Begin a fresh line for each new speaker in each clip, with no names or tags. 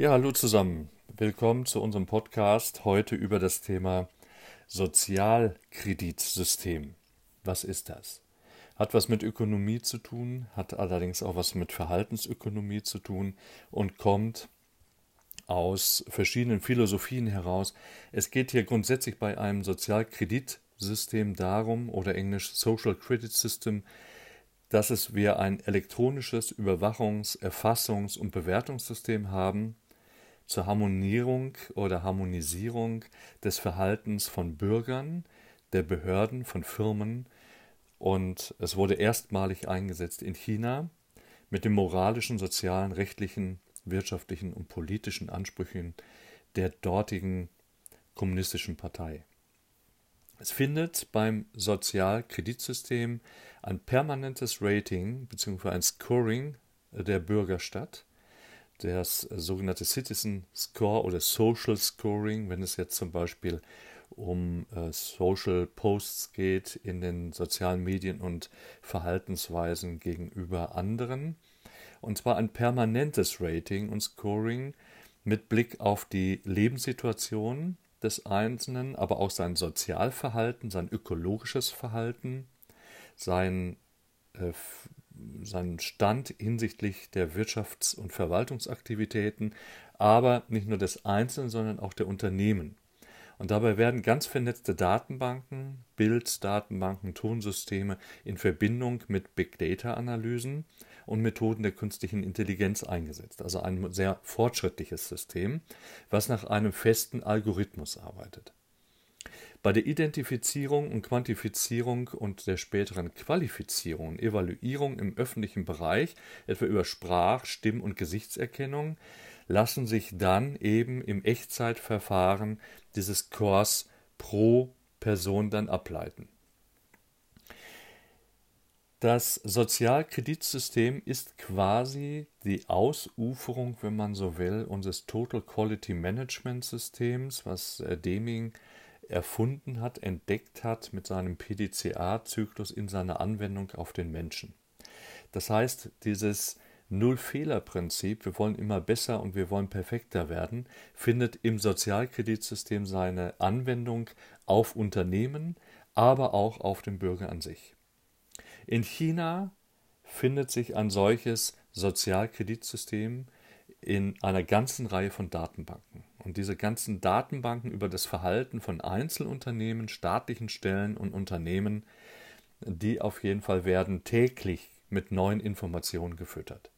Ja, hallo zusammen. Willkommen zu unserem Podcast heute über das Thema Sozialkreditsystem. Was ist das? Hat was mit Ökonomie zu tun, hat allerdings auch was mit Verhaltensökonomie zu tun und kommt aus verschiedenen Philosophien heraus. Es geht hier grundsätzlich bei einem Sozialkreditsystem darum, oder englisch Social Credit System, dass es wir ein elektronisches Überwachungs-, Erfassungs- und Bewertungssystem haben, zur Harmonierung oder Harmonisierung des Verhaltens von Bürgern, der Behörden, von Firmen und es wurde erstmalig eingesetzt in China mit den moralischen, sozialen, rechtlichen, wirtschaftlichen und politischen Ansprüchen der dortigen kommunistischen Partei. Es findet beim Sozialkreditsystem ein permanentes Rating bzw. ein Scoring der Bürger statt das sogenannte Citizen Score oder Social Scoring, wenn es jetzt zum Beispiel um äh, Social Posts geht in den sozialen Medien und Verhaltensweisen gegenüber anderen. Und zwar ein permanentes Rating und Scoring mit Blick auf die Lebenssituation des Einzelnen, aber auch sein Sozialverhalten, sein ökologisches Verhalten, sein äh, seinen Stand hinsichtlich der Wirtschafts- und Verwaltungsaktivitäten, aber nicht nur des Einzelnen, sondern auch der Unternehmen. Und dabei werden ganz vernetzte Datenbanken, Bilddatenbanken, Tonsysteme in Verbindung mit Big Data-Analysen und Methoden der künstlichen Intelligenz eingesetzt. Also ein sehr fortschrittliches System, was nach einem festen Algorithmus arbeitet. Bei der Identifizierung und Quantifizierung und der späteren Qualifizierung und Evaluierung im öffentlichen Bereich, etwa über Sprach-, Stimm- und Gesichtserkennung, lassen sich dann eben im Echtzeitverfahren dieses Kurs pro Person dann ableiten. Das Sozialkreditsystem ist quasi die Ausuferung, wenn man so will, unseres Total Quality Management Systems, was äh, Deming erfunden hat, entdeckt hat mit seinem PDCA-Zyklus in seiner Anwendung auf den Menschen. Das heißt, dieses Null-Fehler-Prinzip, wir wollen immer besser und wir wollen perfekter werden, findet im Sozialkreditsystem seine Anwendung auf Unternehmen, aber auch auf den Bürger an sich. In China findet sich ein solches Sozialkreditsystem in einer ganzen Reihe von Datenbanken. Und diese ganzen Datenbanken über das Verhalten von Einzelunternehmen, staatlichen Stellen und Unternehmen, die auf jeden Fall werden täglich mit neuen Informationen gefüttert.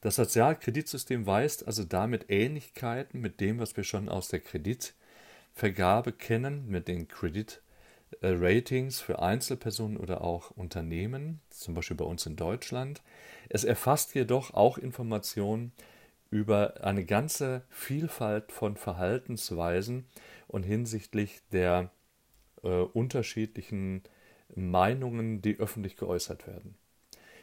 Das Sozialkreditsystem weist also damit Ähnlichkeiten mit dem, was wir schon aus der Kreditvergabe kennen, mit den Kreditratings für Einzelpersonen oder auch Unternehmen, zum Beispiel bei uns in Deutschland. Es erfasst jedoch auch Informationen über eine ganze Vielfalt von Verhaltensweisen und hinsichtlich der äh, unterschiedlichen Meinungen, die öffentlich geäußert werden.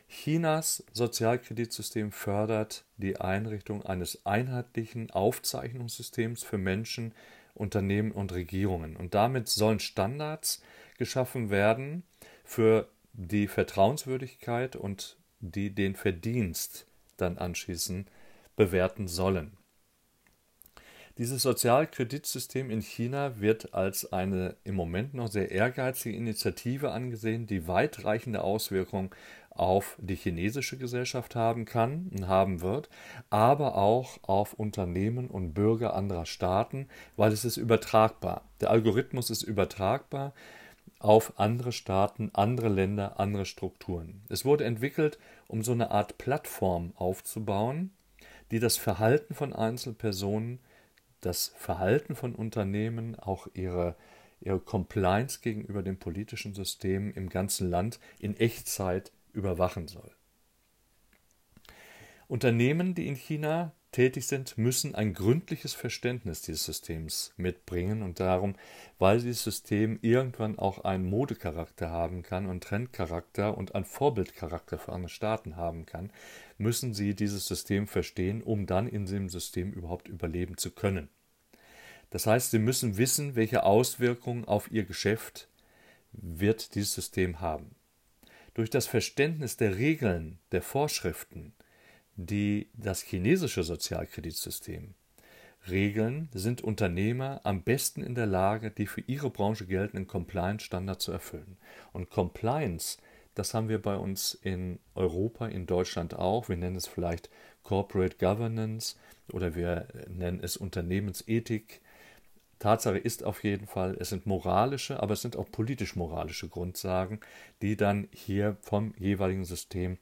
Chinas Sozialkreditsystem fördert die Einrichtung eines einheitlichen Aufzeichnungssystems für Menschen, Unternehmen und Regierungen. Und damit sollen Standards geschaffen werden für die Vertrauenswürdigkeit und die den Verdienst dann anschließend bewerten sollen. Dieses Sozialkreditsystem in China wird als eine im Moment noch sehr ehrgeizige Initiative angesehen, die weitreichende Auswirkungen auf die chinesische Gesellschaft haben kann und haben wird, aber auch auf Unternehmen und Bürger anderer Staaten, weil es ist übertragbar. Der Algorithmus ist übertragbar auf andere Staaten, andere Länder, andere Strukturen. Es wurde entwickelt, um so eine Art Plattform aufzubauen, die das Verhalten von Einzelpersonen, das Verhalten von Unternehmen, auch ihre, ihre Compliance gegenüber dem politischen System im ganzen Land in Echtzeit überwachen soll. Unternehmen, die in China tätig sind, müssen ein gründliches Verständnis dieses Systems mitbringen und darum, weil dieses System irgendwann auch einen Modecharakter haben kann und Trendcharakter und einen Vorbildcharakter für andere Staaten haben kann, müssen sie dieses System verstehen, um dann in diesem System überhaupt überleben zu können. Das heißt, sie müssen wissen, welche Auswirkungen auf ihr Geschäft wird dieses System haben. Durch das Verständnis der Regeln, der Vorschriften, die das chinesische Sozialkreditsystem regeln, sind Unternehmer am besten in der Lage, die für ihre Branche geltenden Compliance-Standards zu erfüllen. Und Compliance, das haben wir bei uns in Europa, in Deutschland auch. Wir nennen es vielleicht Corporate Governance oder wir nennen es Unternehmensethik. Tatsache ist auf jeden Fall, es sind moralische, aber es sind auch politisch-moralische Grundsagen, die dann hier vom jeweiligen System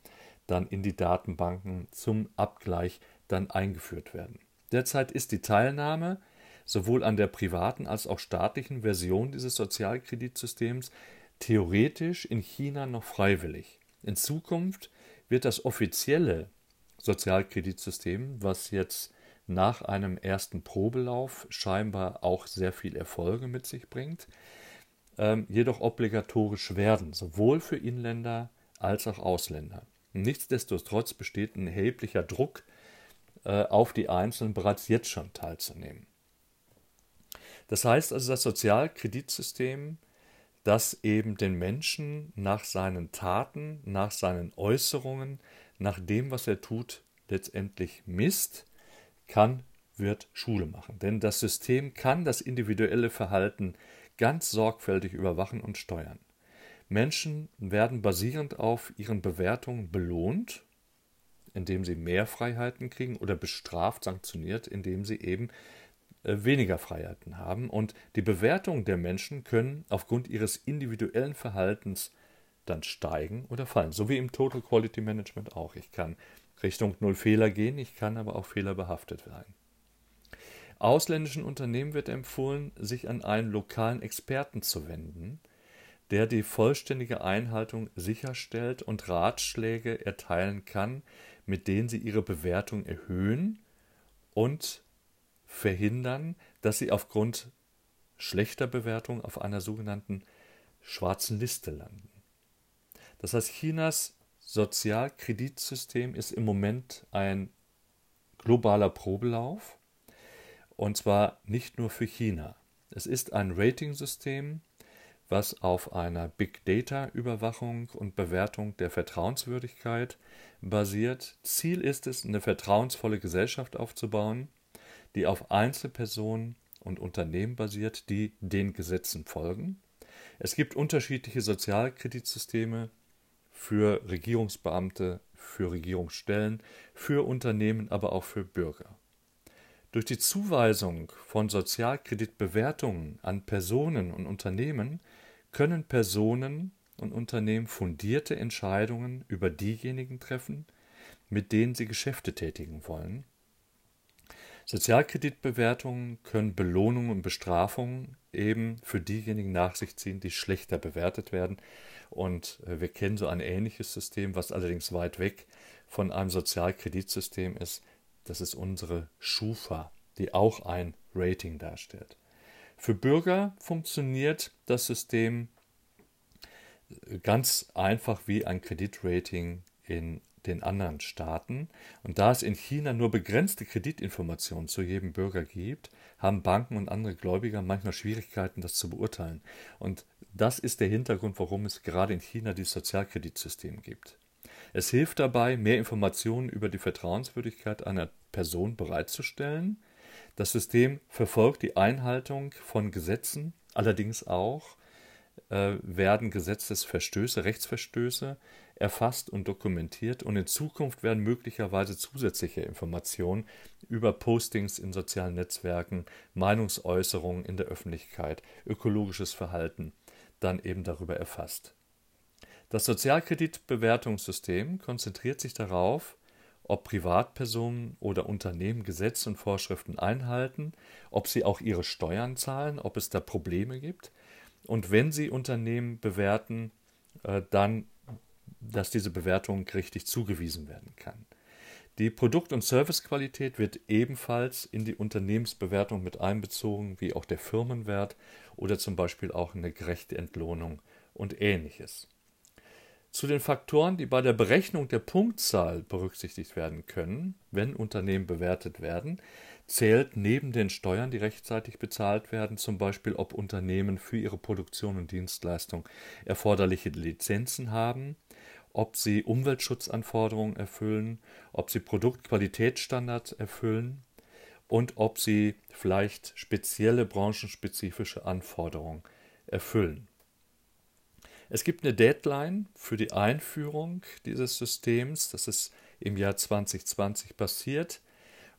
dann in die Datenbanken zum Abgleich dann eingeführt werden. Derzeit ist die Teilnahme sowohl an der privaten als auch staatlichen Version dieses Sozialkreditsystems theoretisch in China noch freiwillig. In Zukunft wird das offizielle Sozialkreditsystem, was jetzt nach einem ersten Probelauf scheinbar auch sehr viel Erfolge mit sich bringt, ähm, jedoch obligatorisch werden, sowohl für Inländer als auch Ausländer. Nichtsdestotrotz besteht ein erheblicher Druck äh, auf die Einzelnen bereits jetzt schon teilzunehmen. Das heißt also, das Sozialkreditsystem, das eben den Menschen nach seinen Taten, nach seinen Äußerungen, nach dem, was er tut, letztendlich misst, kann, wird Schule machen. Denn das System kann das individuelle Verhalten ganz sorgfältig überwachen und steuern. Menschen werden basierend auf ihren Bewertungen belohnt indem sie mehr Freiheiten kriegen oder bestraft, sanktioniert, indem sie eben äh, weniger Freiheiten haben. Und die Bewertungen der Menschen können aufgrund ihres individuellen Verhaltens dann steigen oder fallen. So wie im Total Quality Management auch. Ich kann Richtung Null Fehler gehen, ich kann aber auch fehlerbehaftet sein. Ausländischen Unternehmen wird empfohlen, sich an einen lokalen Experten zu wenden, der die vollständige Einhaltung sicherstellt und Ratschläge erteilen kann, mit denen sie ihre Bewertung erhöhen und verhindern, dass sie aufgrund schlechter Bewertung auf einer sogenannten schwarzen Liste landen. Das heißt, Chinas Sozialkreditsystem ist im Moment ein globaler Probelauf und zwar nicht nur für China. Es ist ein Ratingsystem, was auf einer Big Data Überwachung und Bewertung der Vertrauenswürdigkeit basiert. Ziel ist es, eine vertrauensvolle Gesellschaft aufzubauen, die auf Einzelpersonen und Unternehmen basiert, die den Gesetzen folgen. Es gibt unterschiedliche Sozialkreditsysteme für Regierungsbeamte, für Regierungsstellen, für Unternehmen, aber auch für Bürger. Durch die Zuweisung von Sozialkreditbewertungen an Personen und Unternehmen können Personen und Unternehmen fundierte Entscheidungen über diejenigen treffen, mit denen sie Geschäfte tätigen wollen. Sozialkreditbewertungen können Belohnungen und Bestrafungen eben für diejenigen nach sich ziehen, die schlechter bewertet werden. Und äh, wir kennen so ein ähnliches System, was allerdings weit weg von einem Sozialkreditsystem ist. Das ist unsere Schufa, die auch ein Rating darstellt. Für Bürger funktioniert das System ganz einfach wie ein Kreditrating in den anderen Staaten. Und da es in China nur begrenzte Kreditinformationen zu jedem Bürger gibt, haben Banken und andere Gläubiger manchmal Schwierigkeiten, das zu beurteilen. Und das ist der Hintergrund, warum es gerade in China dieses Sozialkreditsystem gibt. Es hilft dabei, mehr Informationen über die Vertrauenswürdigkeit einer Person bereitzustellen. Das System verfolgt die Einhaltung von Gesetzen, allerdings auch äh, werden Gesetzesverstöße, Rechtsverstöße erfasst und dokumentiert und in Zukunft werden möglicherweise zusätzliche Informationen über Postings in sozialen Netzwerken, Meinungsäußerungen in der Öffentlichkeit, ökologisches Verhalten dann eben darüber erfasst. Das Sozialkreditbewertungssystem konzentriert sich darauf, ob Privatpersonen oder Unternehmen Gesetze und Vorschriften einhalten, ob sie auch ihre Steuern zahlen, ob es da Probleme gibt und wenn Sie Unternehmen bewerten, äh, dann, dass diese Bewertung richtig zugewiesen werden kann. Die Produkt- und Servicequalität wird ebenfalls in die Unternehmensbewertung mit einbezogen, wie auch der Firmenwert oder zum Beispiel auch eine gerechte Entlohnung und ähnliches. Zu den Faktoren, die bei der Berechnung der Punktzahl berücksichtigt werden können, wenn Unternehmen bewertet werden, zählt neben den Steuern, die rechtzeitig bezahlt werden, zum Beispiel, ob Unternehmen für ihre Produktion und Dienstleistung erforderliche Lizenzen haben, ob sie Umweltschutzanforderungen erfüllen, ob sie Produktqualitätsstandards erfüllen und ob sie vielleicht spezielle branchenspezifische Anforderungen erfüllen. Es gibt eine Deadline für die Einführung dieses Systems. Das ist im Jahr 2020 passiert.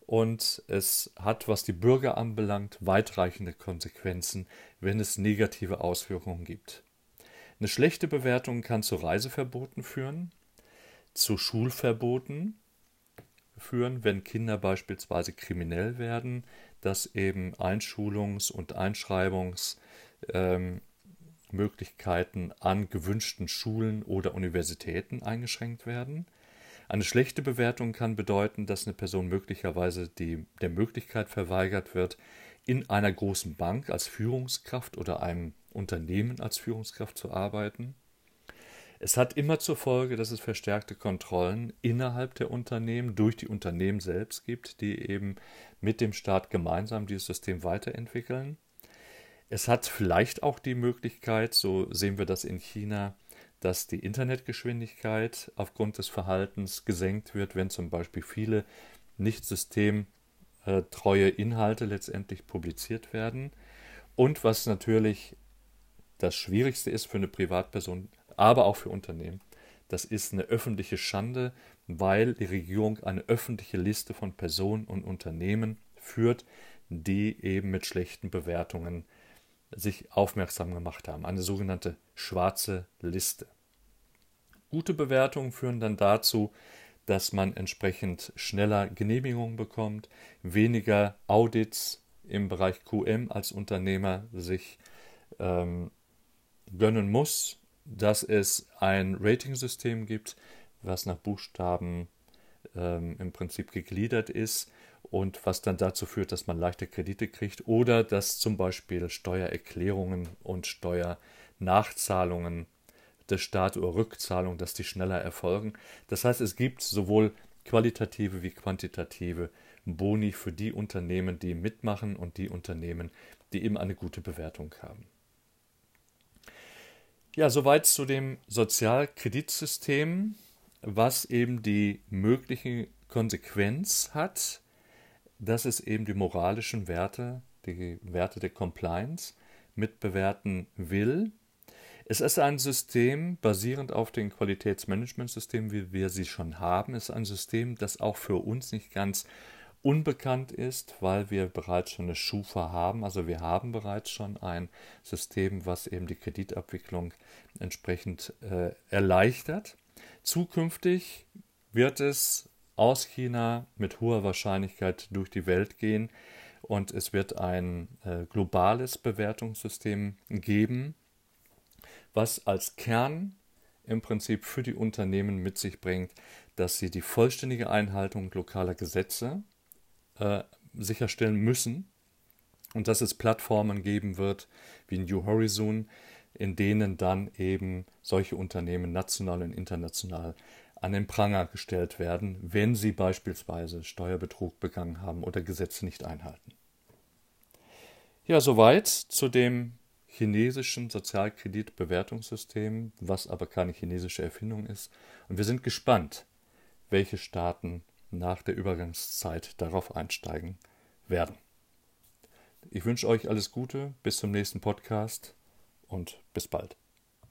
Und es hat, was die Bürger anbelangt, weitreichende Konsequenzen, wenn es negative Auswirkungen gibt. Eine schlechte Bewertung kann zu Reiseverboten führen, zu Schulverboten führen, wenn Kinder beispielsweise kriminell werden, dass eben Einschulungs- und Einschreibungs- ähm, Möglichkeiten an gewünschten Schulen oder Universitäten eingeschränkt werden. Eine schlechte Bewertung kann bedeuten, dass eine Person möglicherweise die, der Möglichkeit verweigert wird, in einer großen Bank als Führungskraft oder einem Unternehmen als Führungskraft zu arbeiten. Es hat immer zur Folge, dass es verstärkte Kontrollen innerhalb der Unternehmen durch die Unternehmen selbst gibt, die eben mit dem Staat gemeinsam dieses System weiterentwickeln. Es hat vielleicht auch die Möglichkeit, so sehen wir das in China, dass die Internetgeschwindigkeit aufgrund des Verhaltens gesenkt wird, wenn zum Beispiel viele nicht systemtreue Inhalte letztendlich publiziert werden. Und was natürlich das Schwierigste ist für eine Privatperson, aber auch für Unternehmen, das ist eine öffentliche Schande, weil die Regierung eine öffentliche Liste von Personen und Unternehmen führt, die eben mit schlechten Bewertungen sich aufmerksam gemacht haben, eine sogenannte schwarze Liste. Gute Bewertungen führen dann dazu, dass man entsprechend schneller Genehmigungen bekommt, weniger Audits im Bereich QM als Unternehmer sich ähm, gönnen muss, dass es ein Ratingsystem gibt, was nach Buchstaben ähm, im Prinzip gegliedert ist und was dann dazu führt, dass man leichter Kredite kriegt oder dass zum Beispiel Steuererklärungen und Steuernachzahlungen des Staates oder Rückzahlungen, dass die schneller erfolgen. Das heißt, es gibt sowohl qualitative wie quantitative Boni für die Unternehmen, die mitmachen und die Unternehmen, die eben eine gute Bewertung haben. Ja, soweit zu dem Sozialkreditsystem, was eben die mögliche Konsequenz hat, dass es eben die moralischen Werte, die Werte der Compliance mitbewerten will. Es ist ein System basierend auf dem Qualitätsmanagementsystem, wie wir sie schon haben. Es ist ein System, das auch für uns nicht ganz unbekannt ist, weil wir bereits schon eine Schufa haben. Also wir haben bereits schon ein System, was eben die Kreditabwicklung entsprechend äh, erleichtert. Zukünftig wird es aus China mit hoher Wahrscheinlichkeit durch die Welt gehen. Und es wird ein äh, globales Bewertungssystem geben, was als Kern im Prinzip für die Unternehmen mit sich bringt, dass sie die vollständige Einhaltung lokaler Gesetze äh, sicherstellen müssen. Und dass es Plattformen geben wird wie New Horizon, in denen dann eben solche Unternehmen national und international an den Pranger gestellt werden, wenn sie beispielsweise Steuerbetrug begangen haben oder Gesetze nicht einhalten. Ja, soweit zu dem chinesischen Sozialkreditbewertungssystem, was aber keine chinesische Erfindung ist. Und wir sind gespannt, welche Staaten nach der Übergangszeit darauf einsteigen werden. Ich wünsche euch alles Gute, bis zum nächsten Podcast und bis bald.